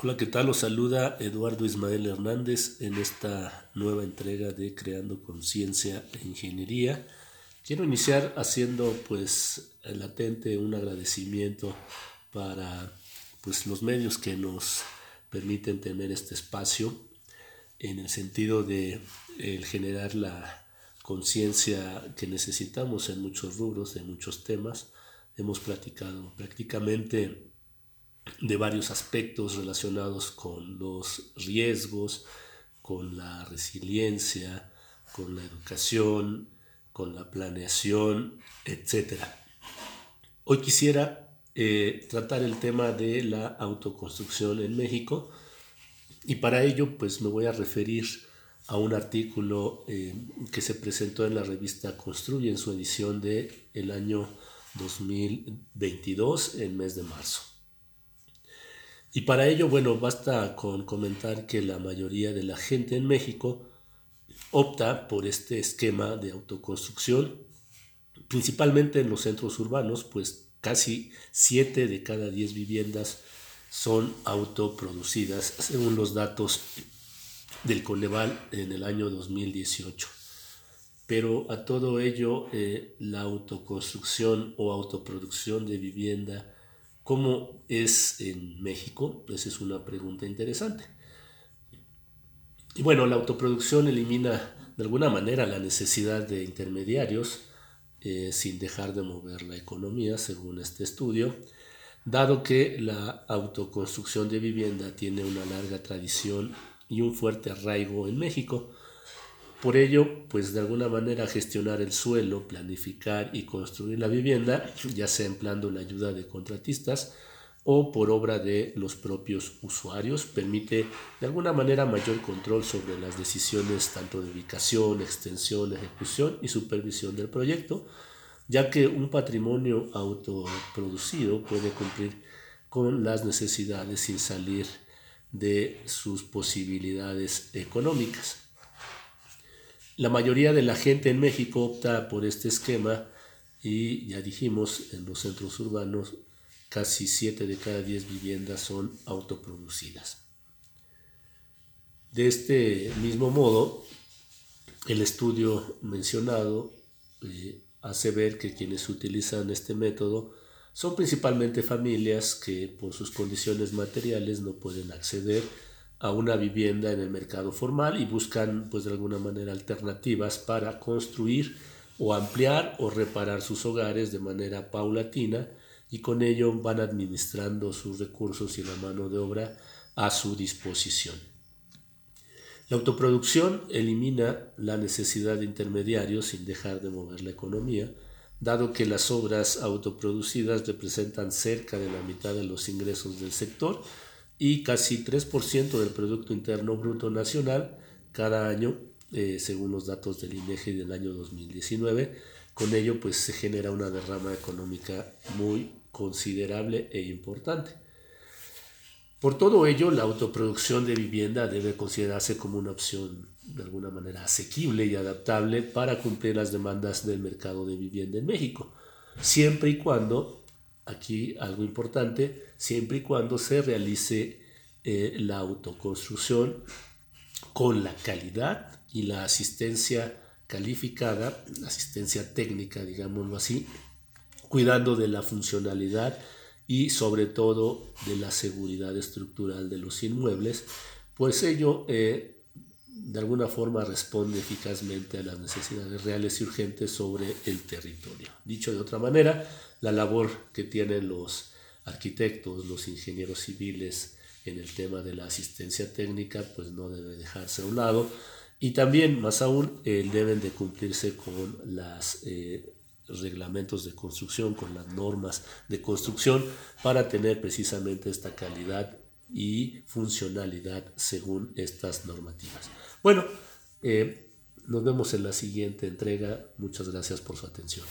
Hola, ¿qué tal? Los saluda Eduardo Ismael Hernández en esta nueva entrega de Creando Conciencia e Ingeniería. Quiero iniciar haciendo pues latente un agradecimiento para pues los medios que nos permiten tener este espacio en el sentido de generar la conciencia que necesitamos en muchos rubros, en muchos temas. Hemos platicado prácticamente de varios aspectos relacionados con los riesgos, con la resiliencia, con la educación, con la planeación, etc. Hoy quisiera eh, tratar el tema de la autoconstrucción en México y para ello pues me voy a referir a un artículo eh, que se presentó en la revista Construye en su edición de el año 2022 en mes de marzo. Y para ello, bueno, basta con comentar que la mayoría de la gente en México opta por este esquema de autoconstrucción, principalmente en los centros urbanos, pues casi 7 de cada 10 viviendas son autoproducidas, según los datos del Coneval en el año 2018. Pero a todo ello, eh, la autoconstrucción o autoproducción de vivienda ¿Cómo es en México? Esa es una pregunta interesante. Y bueno, la autoproducción elimina de alguna manera la necesidad de intermediarios eh, sin dejar de mover la economía, según este estudio, dado que la autoconstrucción de vivienda tiene una larga tradición y un fuerte arraigo en México, por ello, pues de alguna manera gestionar el suelo, planificar y construir la vivienda, ya sea empleando la ayuda de contratistas o por obra de los propios usuarios, permite de alguna manera mayor control sobre las decisiones tanto de ubicación, extensión, ejecución y supervisión del proyecto, ya que un patrimonio autoproducido puede cumplir con las necesidades sin salir de sus posibilidades económicas. La mayoría de la gente en México opta por este esquema y ya dijimos, en los centros urbanos casi 7 de cada 10 viviendas son autoproducidas. De este mismo modo, el estudio mencionado eh, hace ver que quienes utilizan este método son principalmente familias que por sus condiciones materiales no pueden acceder a una vivienda en el mercado formal y buscan pues de alguna manera alternativas para construir o ampliar o reparar sus hogares de manera paulatina y con ello van administrando sus recursos y la mano de obra a su disposición. La autoproducción elimina la necesidad de intermediarios sin dejar de mover la economía, dado que las obras autoproducidas representan cerca de la mitad de los ingresos del sector y casi 3% del Producto Interno Bruto Nacional cada año, eh, según los datos del INEGI del año 2019. Con ello, pues se genera una derrama económica muy considerable e importante. Por todo ello, la autoproducción de vivienda debe considerarse como una opción de alguna manera asequible y adaptable para cumplir las demandas del mercado de vivienda en México, siempre y cuando aquí algo importante, siempre y cuando se realice eh, la autoconstrucción con la calidad y la asistencia calificada, asistencia técnica, digámoslo así, cuidando de la funcionalidad y sobre todo de la seguridad estructural de los inmuebles, pues ello eh, de alguna forma responde eficazmente a las necesidades reales y urgentes sobre el territorio. Dicho de otra manera, la labor que tienen los arquitectos, los ingenieros civiles en el tema de la asistencia técnica, pues no debe dejarse a un lado. Y también, más aún, eh, deben de cumplirse con los eh, reglamentos de construcción, con las normas de construcción, para tener precisamente esta calidad y funcionalidad según estas normativas. Bueno, eh, nos vemos en la siguiente entrega. Muchas gracias por su atención.